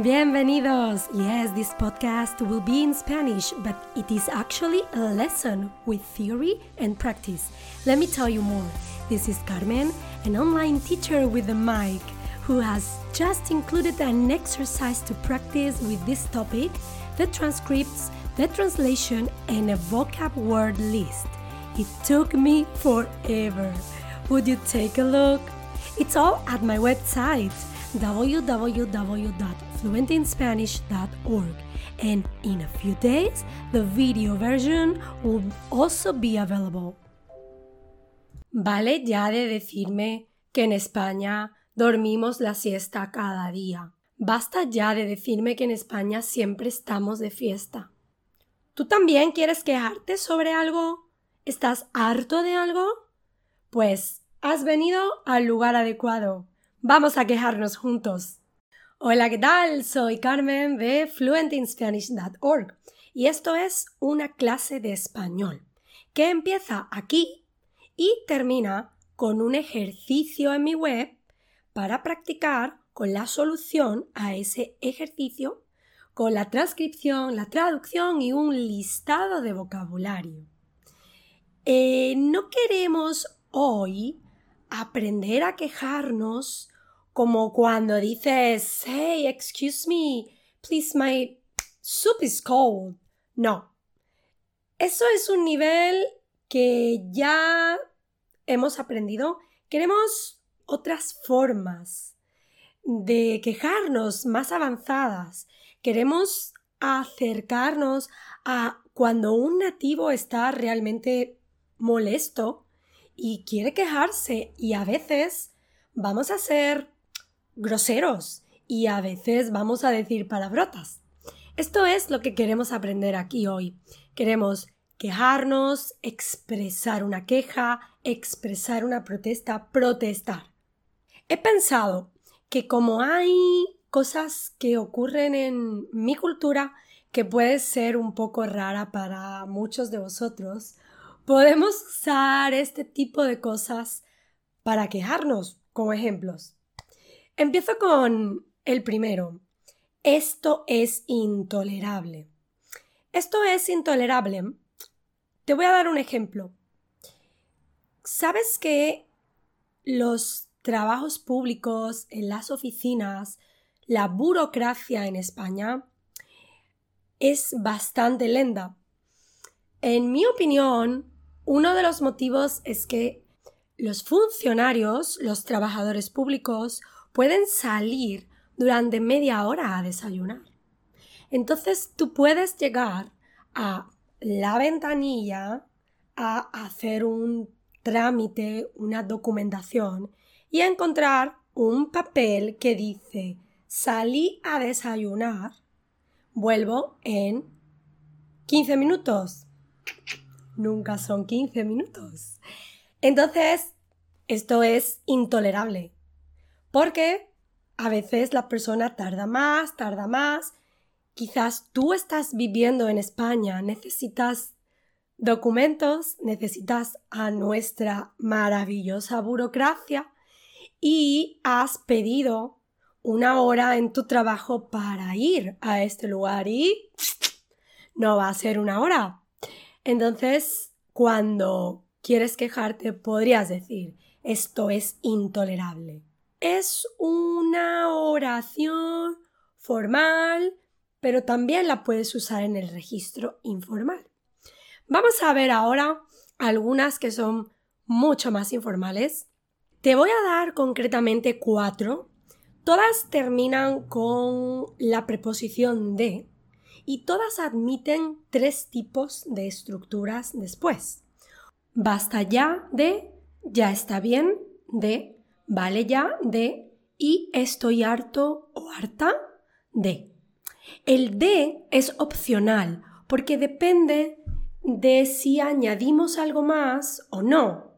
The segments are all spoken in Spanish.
Bienvenidos! Yes, this podcast will be in Spanish, but it is actually a lesson with theory and practice. Let me tell you more. This is Carmen, an online teacher with a mic, who has just included an exercise to practice with this topic, the transcripts, the translation, and a vocab word list. It took me forever. Would you take a look? It's all at my website www.fluentinspanish.org and in a few days the video version will also be available. Vale ya de decirme que en España dormimos la siesta cada día. Basta ya de decirme que en España siempre estamos de fiesta. ¿Tú también quieres quejarte sobre algo? ¿Estás harto de algo? Pues has venido al lugar adecuado. Vamos a quejarnos juntos. Hola, ¿qué tal? Soy Carmen de fluentinspanish.org y esto es una clase de español que empieza aquí y termina con un ejercicio en mi web para practicar con la solución a ese ejercicio, con la transcripción, la traducción y un listado de vocabulario. Eh, no queremos hoy aprender a quejarnos como cuando dices, hey, excuse me, please, my soup is cold. No. Eso es un nivel que ya hemos aprendido. Queremos otras formas de quejarnos más avanzadas. Queremos acercarnos a cuando un nativo está realmente molesto y quiere quejarse y a veces vamos a ser groseros y a veces vamos a decir palabrotas. Esto es lo que queremos aprender aquí hoy. Queremos quejarnos, expresar una queja, expresar una protesta, protestar. He pensado que como hay cosas que ocurren en mi cultura que puede ser un poco rara para muchos de vosotros, podemos usar este tipo de cosas para quejarnos como ejemplos. Empiezo con el primero. Esto es intolerable. Esto es intolerable. Te voy a dar un ejemplo. ¿Sabes que los trabajos públicos en las oficinas, la burocracia en España es bastante lenta? En mi opinión, uno de los motivos es que los funcionarios, los trabajadores públicos, pueden salir durante media hora a desayunar. Entonces tú puedes llegar a la ventanilla a hacer un trámite, una documentación y a encontrar un papel que dice salí a desayunar, vuelvo en 15 minutos. Nunca son 15 minutos. Entonces, esto es intolerable. Porque a veces la persona tarda más, tarda más. Quizás tú estás viviendo en España, necesitas documentos, necesitas a nuestra maravillosa burocracia y has pedido una hora en tu trabajo para ir a este lugar y no va a ser una hora. Entonces, cuando quieres quejarte, podrías decir, esto es intolerable es una oración formal, pero también la puedes usar en el registro informal. Vamos a ver ahora algunas que son mucho más informales. Te voy a dar concretamente cuatro. Todas terminan con la preposición de y todas admiten tres tipos de estructuras después. Basta ya de, ya está bien de, vale ya de y estoy harto o harta de. El de es opcional porque depende de si añadimos algo más o no.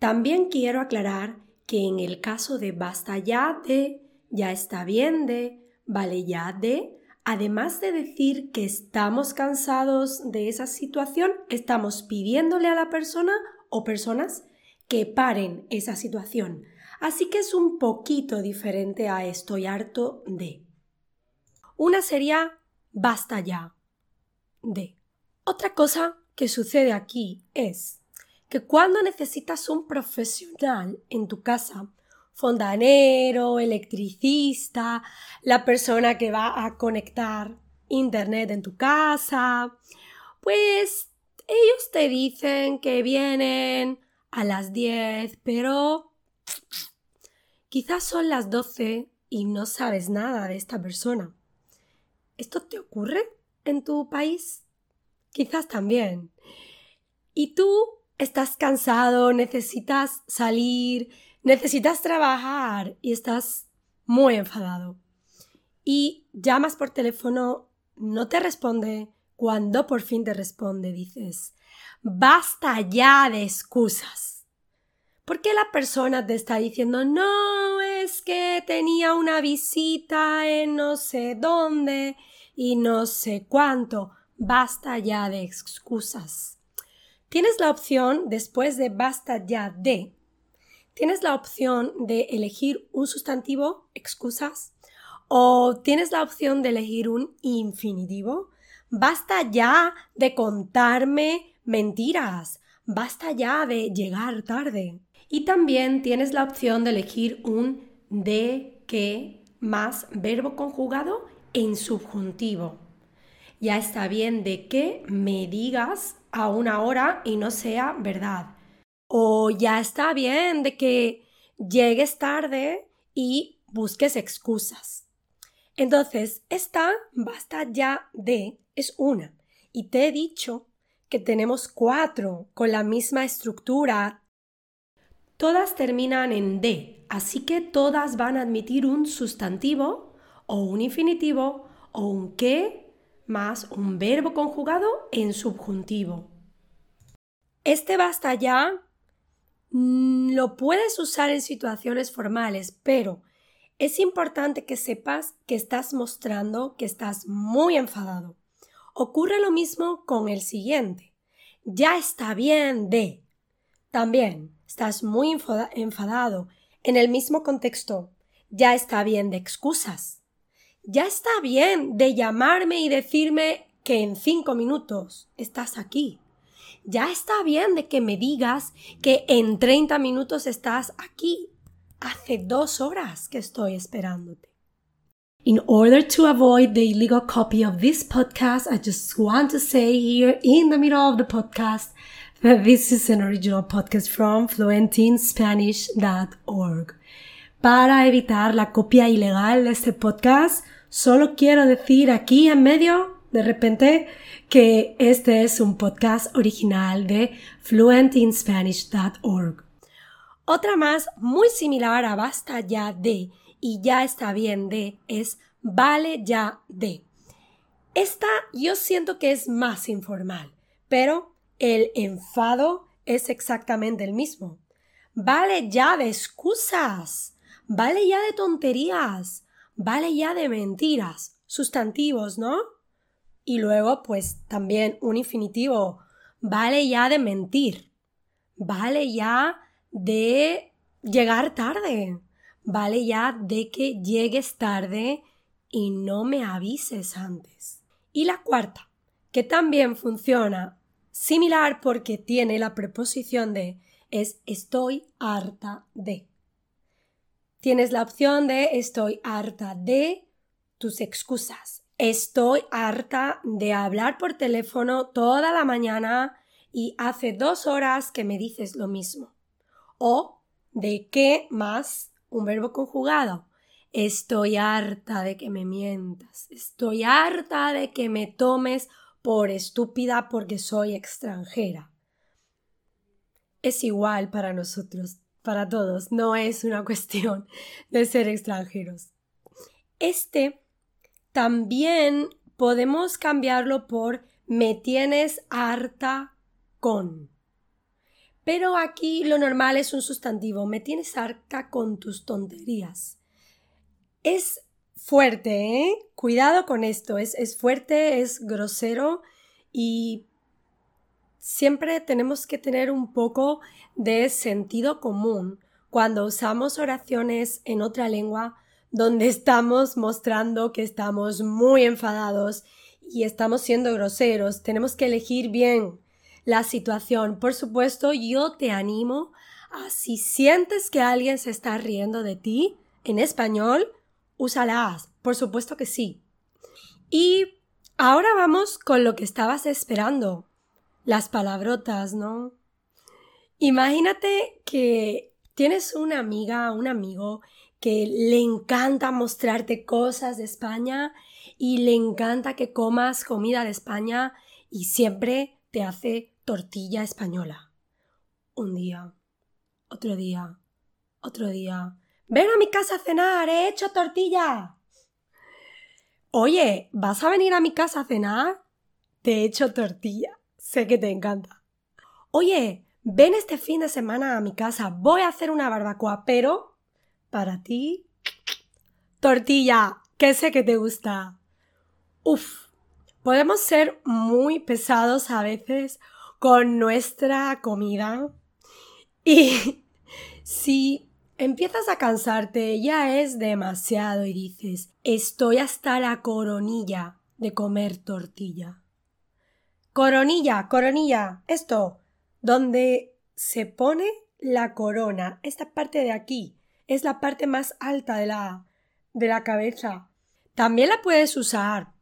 También quiero aclarar que en el caso de basta ya de, ya está bien de, vale ya de, además de decir que estamos cansados de esa situación, estamos pidiéndole a la persona o personas que paren esa situación. Así que es un poquito diferente a estoy harto de. Una sería basta ya de. Otra cosa que sucede aquí es que cuando necesitas un profesional en tu casa, fondanero, electricista, la persona que va a conectar internet en tu casa, pues ellos te dicen que vienen a las 10, pero quizás son las 12 y no sabes nada de esta persona. ¿Esto te ocurre en tu país? Quizás también. Y tú estás cansado, necesitas salir, necesitas trabajar y estás muy enfadado. Y llamas por teléfono, no te responde. Cuando por fin te responde, dices, basta ya de excusas. ¿Por qué la persona te está diciendo, no, que tenía una visita en no sé dónde y no sé cuánto? Basta ya de excusas. Tienes la opción, después de basta ya de, tienes la opción de elegir un sustantivo, excusas, o tienes la opción de elegir un infinitivo. Basta ya de contarme mentiras. Basta ya de llegar tarde. Y también tienes la opción de elegir un de que más verbo conjugado en subjuntivo. Ya está bien de que me digas a una hora y no sea verdad. O ya está bien de que llegues tarde y busques excusas. Entonces, esta basta ya de es una. Y te he dicho que tenemos cuatro con la misma estructura. Todas terminan en de, así que todas van a admitir un sustantivo o un infinitivo o un que más un verbo conjugado en subjuntivo. Este basta ya mm, lo puedes usar en situaciones formales, pero es importante que sepas que estás mostrando que estás muy enfadado. Ocurre lo mismo con el siguiente. Ya está bien de. También estás muy enfadado. En el mismo contexto, ya está bien de excusas. Ya está bien de llamarme y decirme que en cinco minutos estás aquí. Ya está bien de que me digas que en 30 minutos estás aquí Hace dos horas que estoy esperándote. In order to avoid the illegal copy of this podcast, I just want to say here in the middle of the podcast this is an original podcast from fluentinspanish.org. Para evitar la copia ilegal de este podcast, solo quiero decir aquí en medio, de repente, que este es un podcast original de fluentinspanish.org. Otra más muy similar a basta ya de y ya está bien de es vale ya de. Esta yo siento que es más informal, pero el enfado es exactamente el mismo. Vale ya de excusas, vale ya de tonterías, vale ya de mentiras, sustantivos, ¿no? Y luego, pues también un infinitivo, vale ya de mentir, vale ya de llegar tarde. Vale ya de que llegues tarde y no me avises antes. Y la cuarta, que también funciona similar porque tiene la preposición de es estoy harta de. Tienes la opción de estoy harta de tus excusas. Estoy harta de hablar por teléfono toda la mañana y hace dos horas que me dices lo mismo o de qué más un verbo conjugado. Estoy harta de que me mientas. Estoy harta de que me tomes por estúpida porque soy extranjera. Es igual para nosotros, para todos, no es una cuestión de ser extranjeros. Este también podemos cambiarlo por me tienes harta con. Pero aquí lo normal es un sustantivo. Me tienes arca con tus tonterías. Es fuerte, ¿eh? Cuidado con esto. Es, es fuerte, es grosero y siempre tenemos que tener un poco de sentido común. Cuando usamos oraciones en otra lengua, donde estamos mostrando que estamos muy enfadados y estamos siendo groseros. Tenemos que elegir bien la situación. Por supuesto, yo te animo a si sientes que alguien se está riendo de ti en español, úsalas. Por supuesto que sí. Y ahora vamos con lo que estabas esperando. Las palabrotas, ¿no? Imagínate que tienes una amiga, un amigo que le encanta mostrarte cosas de España y le encanta que comas comida de España y siempre te hace tortilla española. Un día, otro día, otro día. Ven a mi casa a cenar, he hecho tortilla. Oye, ¿vas a venir a mi casa a cenar? Te he hecho tortilla. Sé que te encanta. Oye, ven este fin de semana a mi casa. Voy a hacer una barbacoa, pero para ti, tortilla, que sé que te gusta. Uf, podemos ser muy pesados a veces con nuestra comida y si empiezas a cansarte ya es demasiado y dices estoy hasta la coronilla de comer tortilla. Coronilla, coronilla, esto, donde se pone la corona, esta parte de aquí, es la parte más alta de la, de la cabeza. También la puedes usar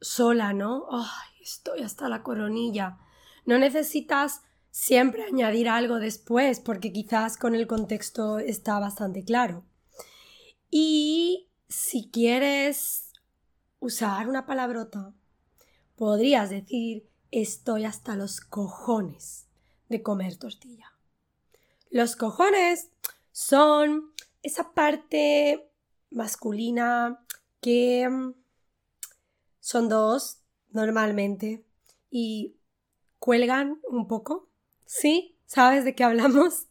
sola, ¿no? Ay, estoy hasta la coronilla. No necesitas siempre añadir algo después, porque quizás con el contexto está bastante claro. Y si quieres usar una palabrota, podrías decir estoy hasta los cojones de comer tortilla. Los cojones son esa parte masculina que mm, son dos normalmente y cuelgan un poco. ¿Sí? ¿Sabes de qué hablamos?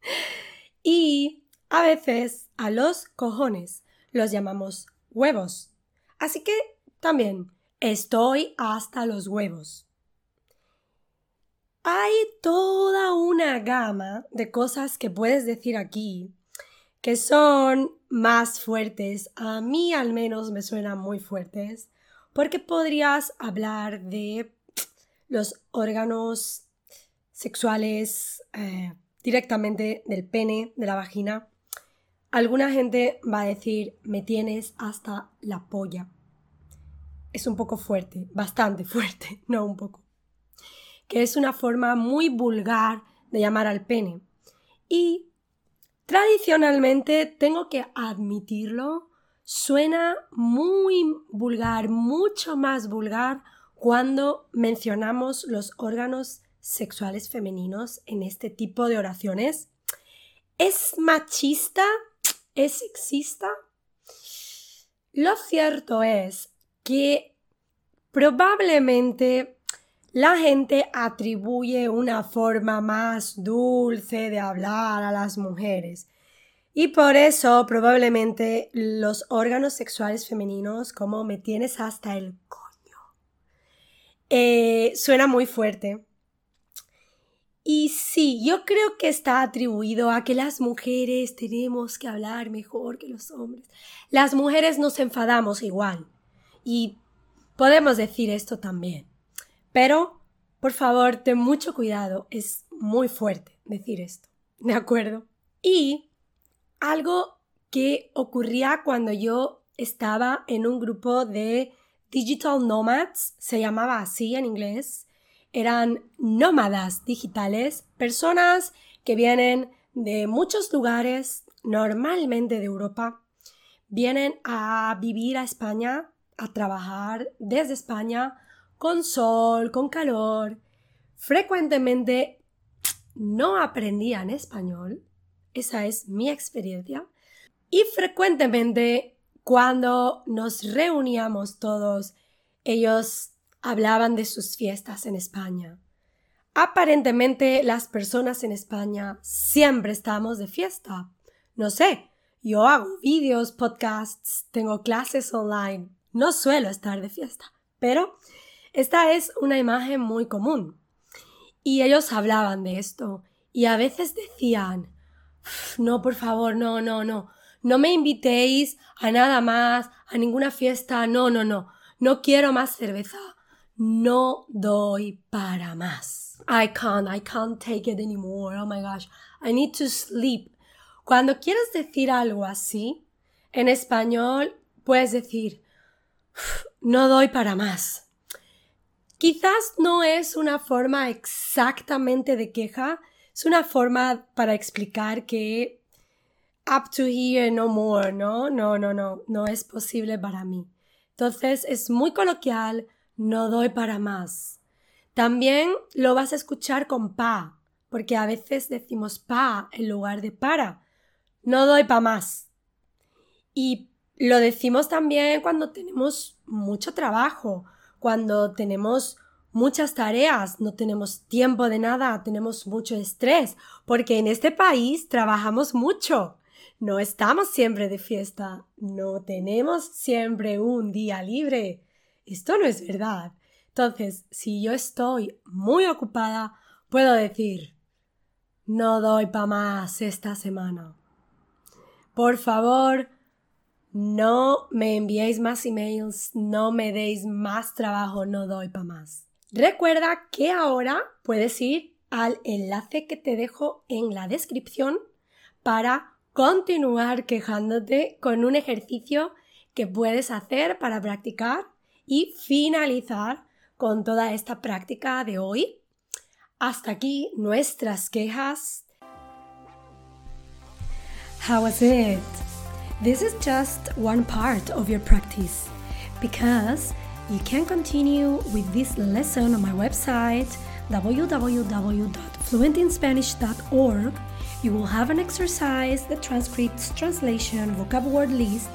y a veces a los cojones los llamamos huevos. Así que también estoy hasta los huevos. Hay toda una gama de cosas que puedes decir aquí que son más fuertes. A mí al menos me suenan muy fuertes porque podrías hablar de los órganos sexuales eh, directamente del pene, de la vagina. Alguna gente va a decir me tienes hasta la polla. Es un poco fuerte, bastante fuerte, no un poco que es una forma muy vulgar de llamar al pene. Y tradicionalmente, tengo que admitirlo, suena muy vulgar, mucho más vulgar cuando mencionamos los órganos sexuales femeninos en este tipo de oraciones. ¿Es machista? ¿Es sexista? Lo cierto es que probablemente la gente atribuye una forma más dulce de hablar a las mujeres. Y por eso probablemente los órganos sexuales femeninos, como me tienes hasta el coño, eh, suena muy fuerte. Y sí, yo creo que está atribuido a que las mujeres tenemos que hablar mejor que los hombres. Las mujeres nos enfadamos igual. Y podemos decir esto también. Pero, por favor, ten mucho cuidado. Es muy fuerte decir esto. ¿De acuerdo? Y algo que ocurría cuando yo estaba en un grupo de Digital Nomads, se llamaba así en inglés, eran nómadas digitales, personas que vienen de muchos lugares, normalmente de Europa, vienen a vivir a España, a trabajar desde España con sol, con calor. Frecuentemente no aprendían español. Esa es mi experiencia. Y frecuentemente cuando nos reuníamos todos, ellos hablaban de sus fiestas en España. Aparentemente las personas en España siempre estamos de fiesta. No sé, yo hago vídeos, podcasts, tengo clases online. No suelo estar de fiesta, pero esta es una imagen muy común. Y ellos hablaban de esto y a veces decían, no, por favor, no, no, no, No me invitéis a nada más, a ninguna fiesta. No, no, no. No quiero más cerveza. No doy para más. I can't, I can't take it anymore. Oh my gosh. I need to sleep. Cuando quieres decir algo así, en español puedes decir, no doy para más. Quizás no es una forma exactamente de queja, es una forma para explicar que up to here, no more, ¿no? No, no, no, no es posible para mí. Entonces es muy coloquial, no doy para más. También lo vas a escuchar con pa, porque a veces decimos pa en lugar de para. No doy para más. Y lo decimos también cuando tenemos mucho trabajo, cuando tenemos muchas tareas, no tenemos tiempo de nada, tenemos mucho estrés, porque en este país trabajamos mucho. No estamos siempre de fiesta, no tenemos siempre un día libre. Esto no es verdad. Entonces, si yo estoy muy ocupada, puedo decir, no doy para más esta semana. Por favor, no me enviéis más emails, no me deis más trabajo, no doy para más. Recuerda que ahora puedes ir al enlace que te dejo en la descripción para continuar quejándote con un ejercicio que puedes hacer para practicar y finalizar con toda esta práctica de hoy. Hasta aquí nuestras quejas. How was it? This is just one part of your practice because you can continue with this lesson on my website www.fluentinspanish.org. You will have an exercise, the transcripts, translation, vocab word list,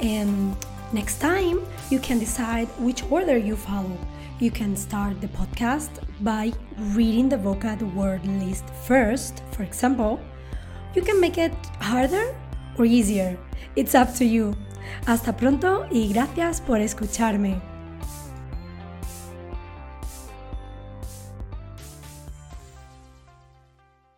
and next time you can decide which order you follow. You can start the podcast by reading the vocab word list first, for example. You can make it harder or easier. It's up to you. Hasta pronto y gracias por escucharme.